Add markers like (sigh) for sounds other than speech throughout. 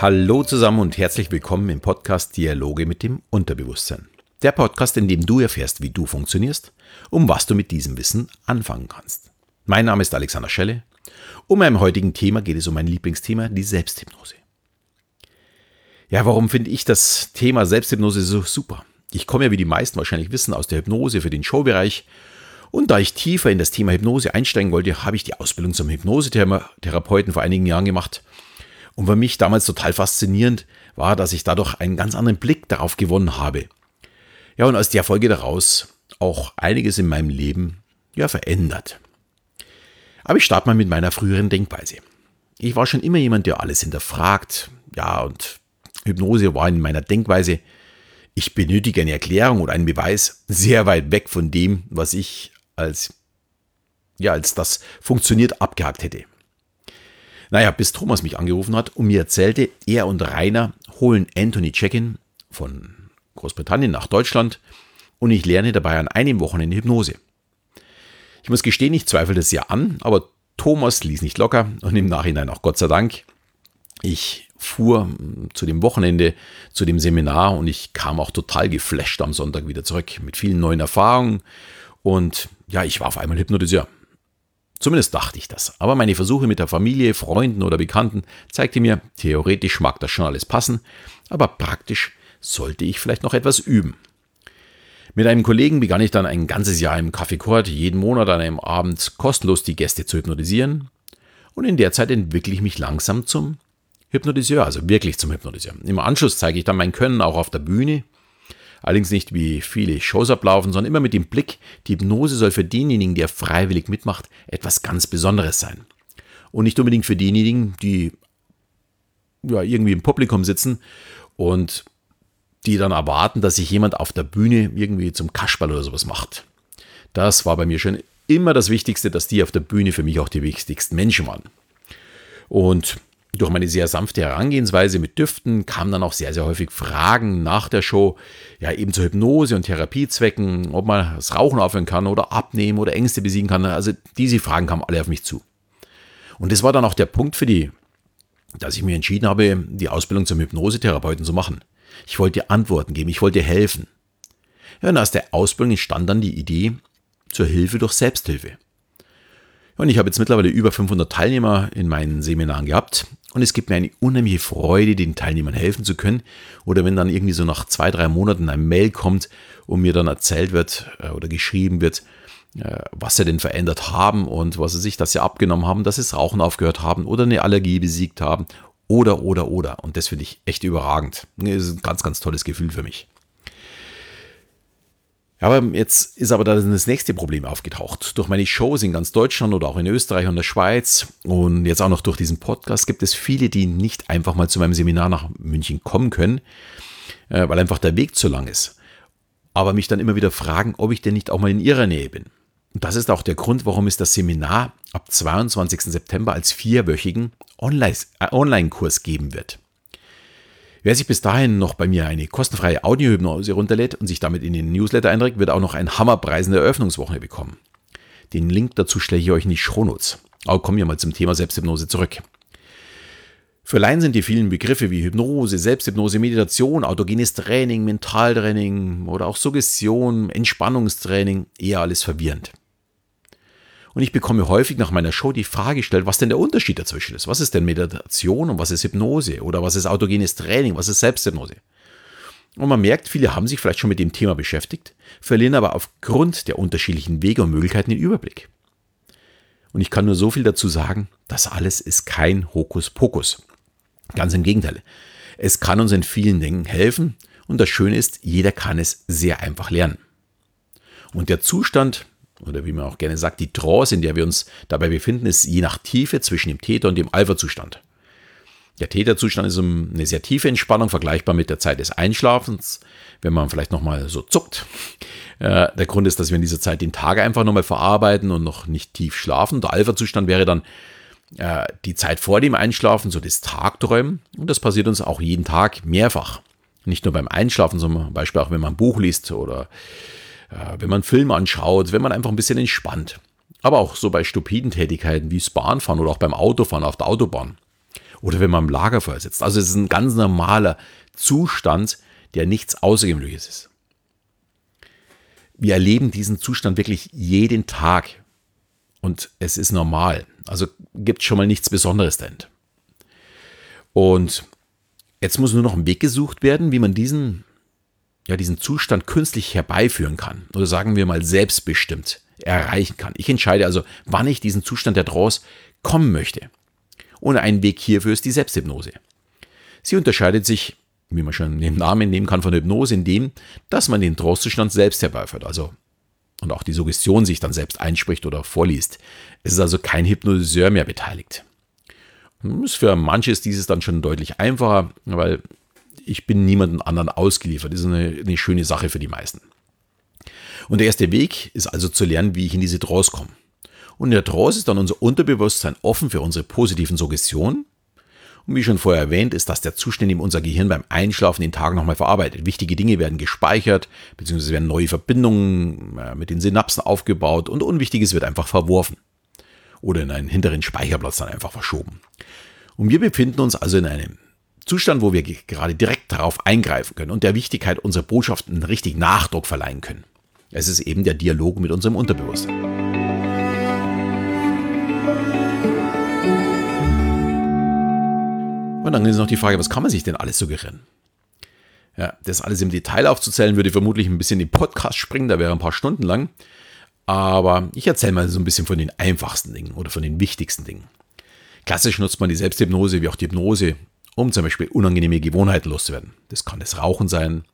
Hallo zusammen und herzlich willkommen im Podcast Dialoge mit dem Unterbewusstsein. Der Podcast, in dem du erfährst, wie du funktionierst, um was du mit diesem Wissen anfangen kannst. Mein Name ist Alexander Schelle. Um meinem heutigen Thema geht es um mein Lieblingsthema, die Selbsthypnose. Ja, warum finde ich das Thema Selbsthypnose so super? Ich komme ja, wie die meisten wahrscheinlich wissen, aus der Hypnose für den Showbereich. Und da ich tiefer in das Thema Hypnose einsteigen wollte, habe ich die Ausbildung zum Hypnosetherapeuten vor einigen Jahren gemacht. Und für mich damals total faszinierend war, dass ich dadurch einen ganz anderen Blick darauf gewonnen habe. Ja, und aus der Folge daraus auch einiges in meinem Leben ja verändert. Aber ich starte mal mit meiner früheren Denkweise. Ich war schon immer jemand, der alles hinterfragt. Ja, und Hypnose war in meiner Denkweise ich benötige eine Erklärung oder einen Beweis sehr weit weg von dem, was ich als, ja, als das funktioniert abgehakt hätte. Naja, bis Thomas mich angerufen hat und mir erzählte, er und Rainer holen Anthony Check-in von Großbritannien nach Deutschland und ich lerne dabei an einem Wochenende Hypnose. Ich muss gestehen, ich zweifle das ja an, aber Thomas ließ nicht locker und im Nachhinein auch Gott sei Dank. Ich fuhr hm, zu dem Wochenende, zu dem Seminar und ich kam auch total geflasht am Sonntag wieder zurück mit vielen neuen Erfahrungen und ja, ich war auf einmal Hypnotiseur. Zumindest dachte ich das. Aber meine Versuche mit der Familie, Freunden oder Bekannten zeigte mir, theoretisch mag das schon alles passen, aber praktisch sollte ich vielleicht noch etwas üben. Mit einem Kollegen begann ich dann ein ganzes Jahr im Café Court, jeden Monat an einem Abend kostenlos die Gäste zu hypnotisieren. Und in der Zeit entwickle ich mich langsam zum Hypnotiseur, also wirklich zum Hypnotiseur. Im Anschluss zeige ich dann mein Können auch auf der Bühne. Allerdings nicht wie viele Shows ablaufen, sondern immer mit dem Blick, die Hypnose soll für denjenigen, der freiwillig mitmacht, etwas ganz Besonderes sein. Und nicht unbedingt für diejenigen, die ja, irgendwie im Publikum sitzen und die dann erwarten, dass sich jemand auf der Bühne irgendwie zum Kaschball oder sowas macht. Das war bei mir schon immer das Wichtigste, dass die auf der Bühne für mich auch die wichtigsten Menschen waren. Und durch meine sehr sanfte Herangehensweise mit Düften kamen dann auch sehr, sehr häufig Fragen nach der Show, ja eben zur Hypnose und Therapiezwecken, ob man das Rauchen aufhören kann oder abnehmen oder Ängste besiegen kann. Also diese Fragen kamen alle auf mich zu. Und das war dann auch der Punkt für die, dass ich mir entschieden habe, die Ausbildung zum Hypnosetherapeuten zu machen. Ich wollte Antworten geben, ich wollte helfen. Ja, und aus der Ausbildung entstand dann die Idee zur Hilfe durch Selbsthilfe. Und ich habe jetzt mittlerweile über 500 Teilnehmer in meinen Seminaren gehabt und es gibt mir eine unheimliche Freude, den Teilnehmern helfen zu können. Oder wenn dann irgendwie so nach zwei, drei Monaten ein Mail kommt und mir dann erzählt wird äh, oder geschrieben wird, äh, was sie denn verändert haben und was sie sich das ja abgenommen haben, dass sie das Rauchen aufgehört haben oder eine Allergie besiegt haben oder, oder, oder. Und das finde ich echt überragend. Das ist ein ganz, ganz tolles Gefühl für mich. Ja, aber jetzt ist aber dann das nächste Problem aufgetaucht. Durch meine Shows in ganz Deutschland oder auch in Österreich und der Schweiz und jetzt auch noch durch diesen Podcast gibt es viele, die nicht einfach mal zu meinem Seminar nach München kommen können, äh, weil einfach der Weg zu lang ist. Aber mich dann immer wieder fragen, ob ich denn nicht auch mal in ihrer Nähe bin. Und das ist auch der Grund, warum es das Seminar ab 22. September als vierwöchigen äh, Online-Kurs geben wird. Wer sich bis dahin noch bei mir eine kostenfreie Audiohypnose runterlädt und sich damit in den Newsletter einträgt, wird auch noch ein Hammerpreis in der Eröffnungswoche bekommen. Den Link dazu stelle ich euch in die Shownotes. Aber kommen wir mal zum Thema Selbsthypnose zurück. Für Laien sind die vielen Begriffe wie Hypnose, Selbsthypnose, Meditation, autogenes Training, Mentaltraining oder auch Suggestion, Entspannungstraining eher alles verwirrend. Und ich bekomme häufig nach meiner Show die Frage gestellt, was denn der Unterschied dazwischen ist. Was ist denn Meditation und was ist Hypnose? Oder was ist autogenes Training? Was ist Selbsthypnose? Und man merkt, viele haben sich vielleicht schon mit dem Thema beschäftigt, verlieren aber aufgrund der unterschiedlichen Wege und Möglichkeiten den Überblick. Und ich kann nur so viel dazu sagen, das alles ist kein Hokuspokus. Ganz im Gegenteil. Es kann uns in vielen Dingen helfen und das Schöne ist, jeder kann es sehr einfach lernen. Und der Zustand, oder wie man auch gerne sagt, die Trance, in der wir uns dabei befinden, ist je nach Tiefe zwischen dem Täter und dem Alpha-Zustand. Der Täterzustand ist eine sehr tiefe Entspannung, vergleichbar mit der Zeit des Einschlafens, wenn man vielleicht nochmal so zuckt. Äh, der Grund ist, dass wir in dieser Zeit den Tag einfach nochmal verarbeiten und noch nicht tief schlafen. Der Alpha-Zustand wäre dann äh, die Zeit vor dem Einschlafen, so das Tagträumen. Und das passiert uns auch jeden Tag mehrfach. Nicht nur beim Einschlafen, sondern zum Beispiel auch, wenn man ein Buch liest oder wenn man Film anschaut, wenn man einfach ein bisschen entspannt. Aber auch so bei stupiden Tätigkeiten wie das Bahnfahren oder auch beim Autofahren auf der Autobahn. oder wenn man im Lagerfeuer sitzt. Also es ist ein ganz normaler Zustand, der nichts Außergewöhnliches ist. Wir erleben diesen Zustand wirklich jeden Tag und es ist normal. Also gibt schon mal nichts Besonderes dahin. Und jetzt muss nur noch ein Weg gesucht werden, wie man diesen, ja, diesen Zustand künstlich herbeiführen kann. Oder sagen wir mal selbstbestimmt erreichen kann. Ich entscheide also, wann ich diesen Zustand der Trance kommen möchte. Und ein Weg hierfür ist die Selbsthypnose. Sie unterscheidet sich, wie man schon den Namen nehmen kann, von der Hypnose, in dem, dass man den Trance-Zustand selbst herbeiführt. Also und auch die Suggestion sich dann selbst einspricht oder vorliest. Es ist also kein Hypnotiseur mehr beteiligt. Für manche ist dieses dann schon deutlich einfacher, weil ich bin niemandem anderen ausgeliefert. Das ist eine, eine schöne Sache für die meisten. Und der erste Weg ist also zu lernen, wie ich in diese Trance komme. Und in der Trance ist dann unser Unterbewusstsein offen für unsere positiven Suggestionen. Und wie schon vorher erwähnt, ist das der Zustand, in dem unser Gehirn beim Einschlafen den Tag nochmal verarbeitet. Wichtige Dinge werden gespeichert, beziehungsweise werden neue Verbindungen äh, mit den Synapsen aufgebaut und Unwichtiges wird einfach verworfen. Oder in einen hinteren Speicherplatz dann einfach verschoben. Und wir befinden uns also in einem Zustand, wo wir gerade direkt darauf eingreifen können und der Wichtigkeit unserer Botschaften einen richtigen Nachdruck verleihen können. Es ist eben der Dialog mit unserem Unterbewusstsein. Und dann ist noch die Frage, was kann man sich denn alles suggerieren? Ja, das alles im Detail aufzuzählen, würde vermutlich ein bisschen in den Podcast springen, da wäre ein paar Stunden lang. Aber ich erzähle mal so ein bisschen von den einfachsten Dingen oder von den wichtigsten Dingen. Klassisch nutzt man die Selbsthypnose wie auch die Hypnose, um zum Beispiel unangenehme Gewohnheiten loszuwerden. Das kann das Rauchen sein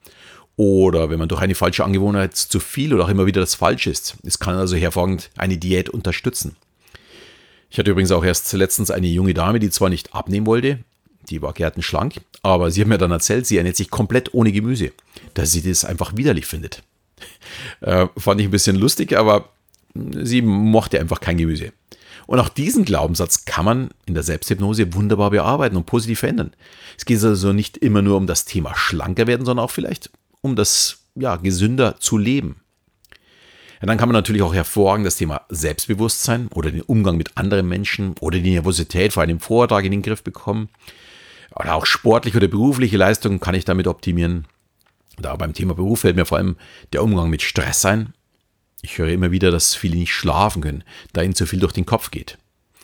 oder wenn man durch eine falsche Angewohnheit zu viel oder auch immer wieder das Falsche ist. Es kann also hervorragend eine Diät unterstützen. Ich hatte übrigens auch erst letztens eine junge Dame, die zwar nicht abnehmen wollte, die war gärtenschlank, aber sie hat mir dann erzählt, sie ernährt sich komplett ohne Gemüse, dass sie das einfach widerlich findet. (laughs) Äh, fand ich ein bisschen lustig, aber sie mochte einfach kein Gemüse. Und auch diesen Glaubenssatz kann man in der Selbsthypnose wunderbar bearbeiten und positiv verändern. Es geht also nicht immer nur um das Thema schlanker werden, sondern auch vielleicht um das ja, gesünder zu leben. Ja, dann kann man natürlich auch hervorragend das Thema Selbstbewusstsein oder den Umgang mit anderen Menschen oder die Nervosität vor einem Vortrag in den Griff bekommen. Oder auch sportliche oder berufliche Leistungen kann ich damit optimieren. Da beim Thema Beruf fällt mir vor allem der Umgang mit Stress ein. Ich höre immer wieder, dass viele nicht schlafen können, da ihnen zu viel durch den Kopf geht.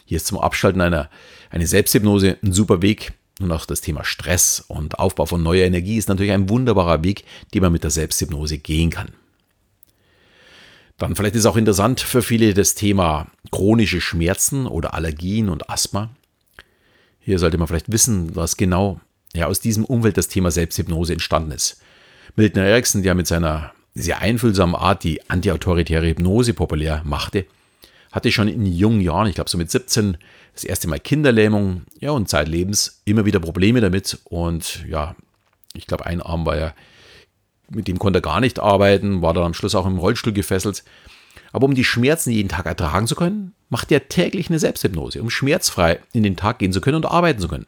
Hier ist zum Abschalten einer eine Selbsthypnose ein super Weg. Und auch das Thema Stress und Aufbau von neuer Energie ist natürlich ein wunderbarer Weg, den man mit der Selbsthypnose gehen kann. Dann vielleicht ist auch interessant für viele das Thema chronische Schmerzen oder Allergien und Asthma. Hier sollte man vielleicht wissen, was genau ja, aus diesem Umfeld das Thema Selbsthypnose entstanden ist. Milton Erickson, der mit seiner sehr einfühlsamen Art die antiautoritäre Hypnose populär machte, hatte schon in jungen Jahren, ich glaube so mit 17, das erste Mal Kinderlähmung, ja, und zeitlebens immer wieder Probleme damit. Und ja, ich glaube, ein Arm war ja, mit dem konnte er gar nicht arbeiten, war dann am Schluss auch im Rollstuhl gefesselt. Aber um die Schmerzen jeden Tag ertragen zu können, macht er täglich eine Selbsthypnose, um schmerzfrei in den Tag gehen zu können und arbeiten zu können.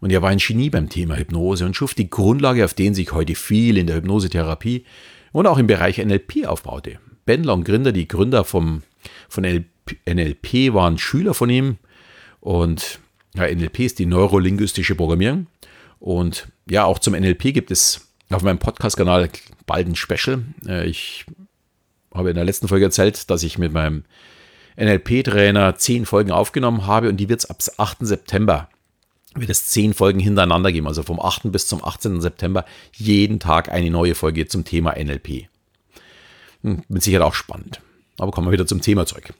Und er war ein Genie beim Thema Hypnose und schuf die Grundlage, auf den sich heute viel in der Hypnosetherapie und auch im Bereich NLP aufbaute. Bendler und Grinder, die Gründer vom, von NLP, waren Schüler von ihm und ja, NLP ist die neurolinguistische Programmierung. Und ja, auch zum NLP gibt es auf meinem Podcast-Kanal bald ein Special. Äh, ich habe in der letzten Folge erzählt, dass ich mit meinem NLP-Trainer zehn Folgen aufgenommen habe und die wird es ab 8. September wird es zehn Folgen hintereinander geben, also vom 8. bis zum 18. September jeden Tag eine neue Folge zum Thema NLP. Hm, mit Sicherheit auch spannend. Aber kommen wir wieder zum Thema zurück.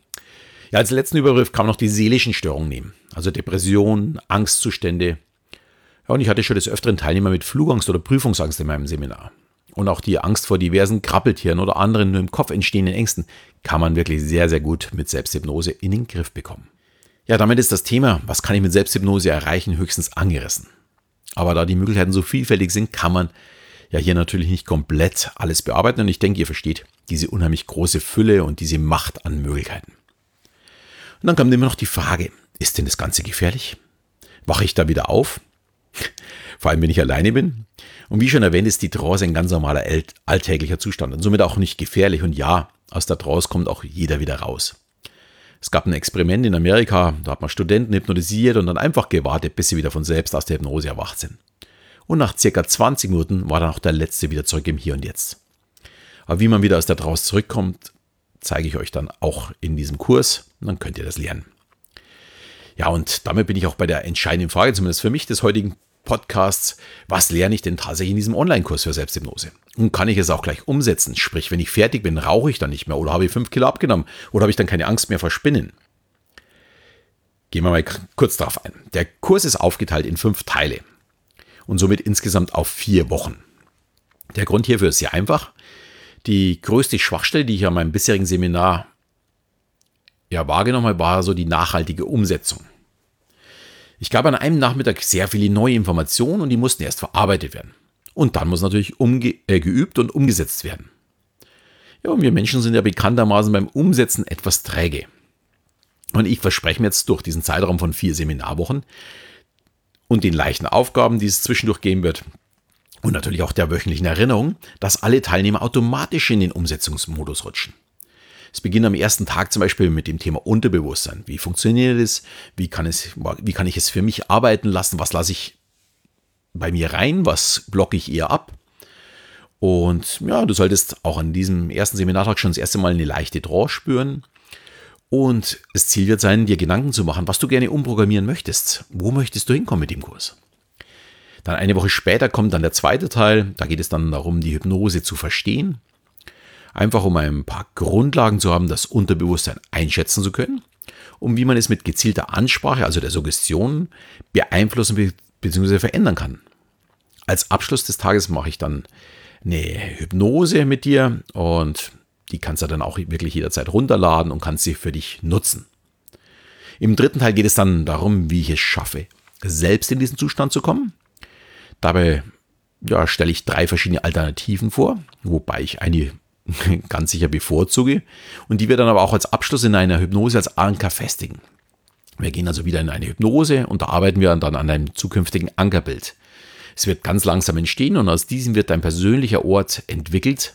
Ja, als letzten Übergriff kann man noch die seelischen Störungen nehmen, also Depressionen, Angstzustände. Ja, und ich hatte schon des Öfteren Teilnehmer mit Flugangst oder Prüfungsangst in meinem Seminar und auch die Angst vor diversen Krabbeltieren oder anderen nur im Kopf entstehenden Ängsten kann man wirklich sehr, sehr gut mit Selbsthypnose in den Griff bekommen. Ja, damit ist das Thema, was kann ich mit Selbsthypnose erreichen, höchstens angerissen. Aber da die Möglichkeiten so vielfältig sind, kann man ja hier natürlich nicht komplett alles bearbeiten und ich denke, ihr versteht diese unheimlich große Fülle und diese Macht an Möglichkeiten. Und dann kommt immer noch die Frage, ist denn das Ganze gefährlich? Wache ich da wieder auf? (laughs) Vor allem, wenn ich alleine bin. Und wie schon erwähnt, ist die Trance ein ganz normaler alltäglicher Zustand und somit auch nicht gefährlich. Und ja, aus der Trance kommt auch jeder wieder raus. Es gab ein Experiment in Amerika, da hat man Studenten hypnotisiert und dann einfach gewartet, bis sie wieder von selbst aus der Hypnose erwacht sind. Und nach circa 20 Minuten war dann auch der letzte wieder zurück im Hier und Jetzt. Aber wie man wieder aus der Draus zurückkommt, zeige ich euch dann auch in diesem Kurs dann könnt ihr das lernen. Ja, und damit bin ich auch bei der entscheidenden Frage, zumindest für mich des heutigen Podcasts, was lerne ich denn tatsächlich in diesem Online-Kurs für Selbsthypnose? Und kann ich es auch gleich umsetzen? Sprich, wenn ich fertig bin, rauche ich dann nicht mehr oder habe ich fünf Kilo abgenommen oder habe ich dann keine Angst mehr vor Spinnen? Gehen wir mal kurz darauf ein. Der Kurs ist aufgeteilt in fünf Teile und somit insgesamt auf vier Wochen. Der Grund hierfür ist sehr einfach. Die größte Schwachstelle, die ich an meinem bisherigen Seminar ja, wahrgenommen habe, war so die nachhaltige Umsetzung. Ich gab an einem Nachmittag sehr viele neue Informationen und die mussten erst verarbeitet werden. Und dann muss natürlich umge äh, geübt und umgesetzt werden. Ja, und wir Menschen sind ja bekanntermaßen beim Umsetzen etwas träge. Und ich verspreche mir jetzt durch diesen Zeitraum von vier Seminarwochen und den leichten Aufgaben, die es zwischendurch geben wird, und natürlich auch der wöchentlichen Erinnerung, dass alle Teilnehmer automatisch in den Umsetzungsmodus rutschen. Es beginnt am ersten Tag zum Beispiel mit dem Thema Unterbewusstsein. Wie funktioniert es? Wie kann, es, wie kann ich es für mich arbeiten lassen? Was lasse ich bei mir rein? Was blocke ich eher ab? Und ja, du solltest auch an diesem ersten Seminartag schon das erste Mal eine leichte Trance spüren. Und das Ziel wird sein, dir Gedanken zu machen, was du gerne umprogrammieren möchtest. Wo möchtest du hinkommen mit dem Kurs? Dann eine Woche später kommt dann der zweite Teil. Da geht es dann darum, die Hypnose zu verstehen. Einfach um ein paar Grundlagen zu haben, das Unterbewusstsein einschätzen zu können. Um wie man es mit gezielter Ansprache, also der Suggestion, beeinflussen bzw. verändern kann. Als Abschluss des Tages mache ich dann eine Hypnose mit dir und die kannst du dann auch wirklich jederzeit runterladen und kannst sie für dich nutzen. Im dritten Teil geht es dann darum, wie ich es schaffe, selbst in diesen Zustand zu kommen. Dabei ja, stelle ich drei verschiedene Alternativen vor, wobei ich eine (laughs) ganz sicher bevorzuge und die wir dann aber auch als Abschluss in einer Hypnose als Anker festigen. Wir gehen also wieder in eine Hypnose und da arbeiten wir dann an einem zukünftigen Ankerbild. Es wird ganz langsam entstehen und aus diesem wird ein persönlicher Ort entwickelt,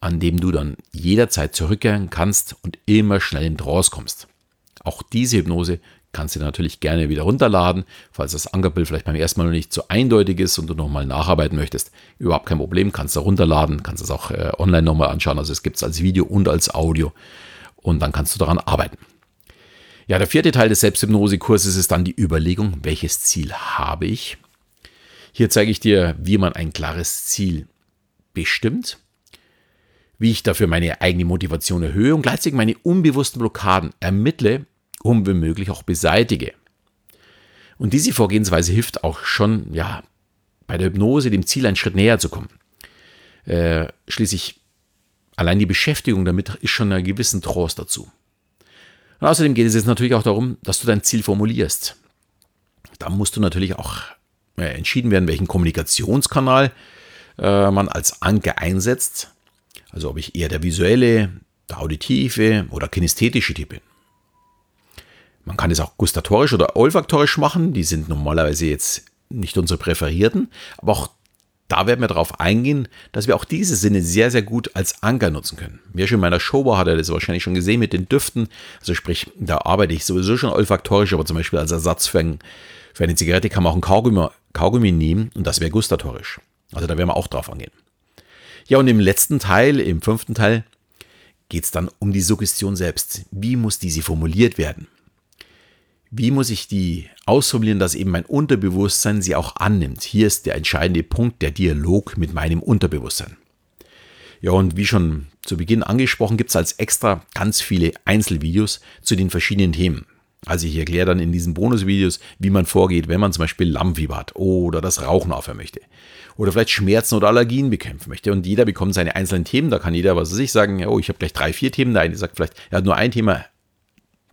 an dem du dann jederzeit zurückkehren kannst und immer schnell in Trance kommst. Auch diese Hypnose kannst du natürlich gerne wieder runterladen, falls das Ankerbild vielleicht beim ersten Mal noch nicht so eindeutig ist und du nochmal nacharbeiten möchtest. Überhaupt kein Problem, kannst du runterladen, kannst es auch äh, online nochmal anschauen. Also es gibt es als Video und als Audio und dann kannst du daran arbeiten. Ja, der vierte Teil des Selbsthypnose-Kurses ist dann die Überlegung, welches Ziel habe ich? Hier zeige ich dir, wie man ein klares Ziel bestimmt, wie ich dafür meine eigene Motivation erhöhe und gleichzeitig meine unbewussten Blockaden ermittle und womöglich auch beseitige. Und diese Vorgehensweise hilft auch schon, ja, bei der Hypnose dem Ziel einen Schritt näher zu kommen. Äh, schließlich allein die Beschäftigung damit ist schon einer gewissen Trost dazu. Und außerdem geht es jetzt natürlich auch darum, dass du dein Ziel formulierst. Da musst du natürlich auch äh, entschieden werden, welchen Kommunikationskanal äh, man als Anker einsetzt. Also ob ich eher der visuelle, der auditive oder kinästhetische Typ bin. Man kann es auch gustatorisch oder olfaktorisch machen. Die sind normalerweise jetzt nicht unsere präferierten. Aber auch da werden wir darauf eingehen, dass wir auch diese Sinne sehr, sehr gut als Anker nutzen können. Wer schon in meiner Show war, hat er das wahrscheinlich schon gesehen mit den Düften. Also sprich, da arbeite ich sowieso schon olfaktorisch, aber zum Beispiel als Ersatz für, ein, für eine Zigarette kann man auch ein Kaugummi, Kaugummi nehmen und das wäre gustatorisch. Also da werden wir auch drauf angehen. Ja, und im letzten Teil, im fünften Teil, geht es dann um die Suggestion selbst. Wie muss diese formuliert werden? Wie muss ich die ausformulieren, dass eben mein Unterbewusstsein sie auch annimmt? Hier ist der entscheidende Punkt, der Dialog mit meinem Unterbewusstsein. Ja, und wie schon zu Beginn angesprochen, gibt es als extra ganz viele Einzelvideos zu den verschiedenen Themen. Also ich erkläre dann in diesen Bonusvideos, wie man vorgeht, wenn man zum Beispiel Lammfieber hat oder das Rauchen aufhören möchte. Oder vielleicht Schmerzen oder Allergien bekämpfen möchte. Und jeder bekommt seine einzelnen Themen. Da kann jeder, was weiß ich, sagen, oh, ich habe gleich drei, vier Themen. Der eine sagt vielleicht, er hat nur ein Thema,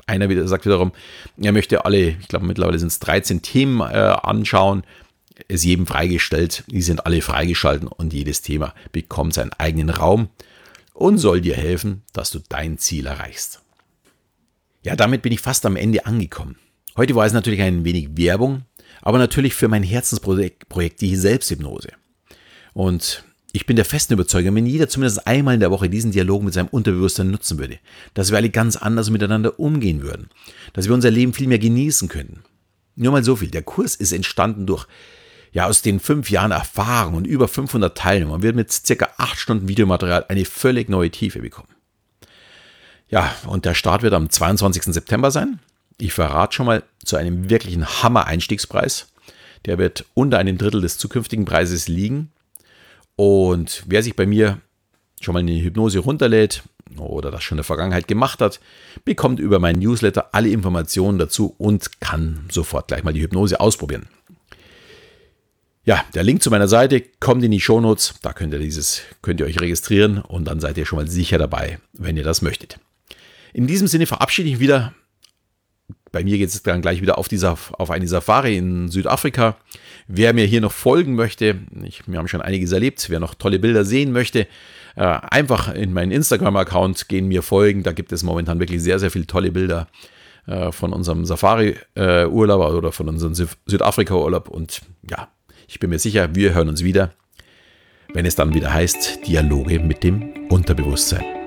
einer wieder, sagt wiederum, er möchte alle, ich glaube mittlerweile sind es 13 Themen äh, anschauen, ist jedem freigestellt, die sind alle freigeschalten und jedes Thema bekommt seinen eigenen Raum und soll dir helfen, dass du dein Ziel erreichst. Ja, damit bin ich fast am Ende angekommen. Heute war es natürlich ein wenig Werbung, aber natürlich für mein Herzensprojekt, Projekt, die Selbsthypnose. Und Ich bin der festen Überzeugung, wenn jeder zumindest einmal in der Woche diesen Dialog mit seinem Unterbewusstsein nutzen würde, dass wir alle ganz anders miteinander umgehen würden, dass wir unser Leben viel mehr genießen könnten. Nur mal so viel. Der Kurs ist entstanden durch, ja, aus den fünf Jahren Erfahrung und über 500 Teilnehmern wird mit circa acht Stunden Videomaterial eine völlig neue Tiefe bekommen. Ja, und der Start wird am 22. September sein. Ich verrate schon mal zu einem wirklichen Hammer-Einstiegspreis. Der wird unter einem Drittel des zukünftigen Preises liegen. Und wer sich bei mir schon mal eine Hypnose runterlädt oder das schon in der Vergangenheit gemacht hat, bekommt über meinen Newsletter alle Informationen dazu und kann sofort gleich mal die Hypnose ausprobieren. Ja, der Link zu meiner Seite kommt in die Shownotes. Da könnt ihr dieses, könnt ihr euch registrieren und dann seid ihr schon mal sicher dabei, wenn ihr das möchtet. In diesem Sinne verabschiede ich wieder bei mir geht es dann gleich wieder auf, dieser, auf eine Safari in Südafrika. Wer mir hier noch folgen möchte, ich, wir haben schon einiges erlebt, wer noch tolle Bilder sehen möchte, äh, einfach in meinen Instagram-Account gehen, mir folgen. Da gibt es momentan wirklich sehr, sehr viele tolle Bilder äh, von unserem Safari-Urlaub äh, oder von unserem Südafrika-Urlaub. Und ja, ich bin mir sicher, wir hören uns wieder, wenn es dann wieder heißt Dialoge mit dem Unterbewusstsein.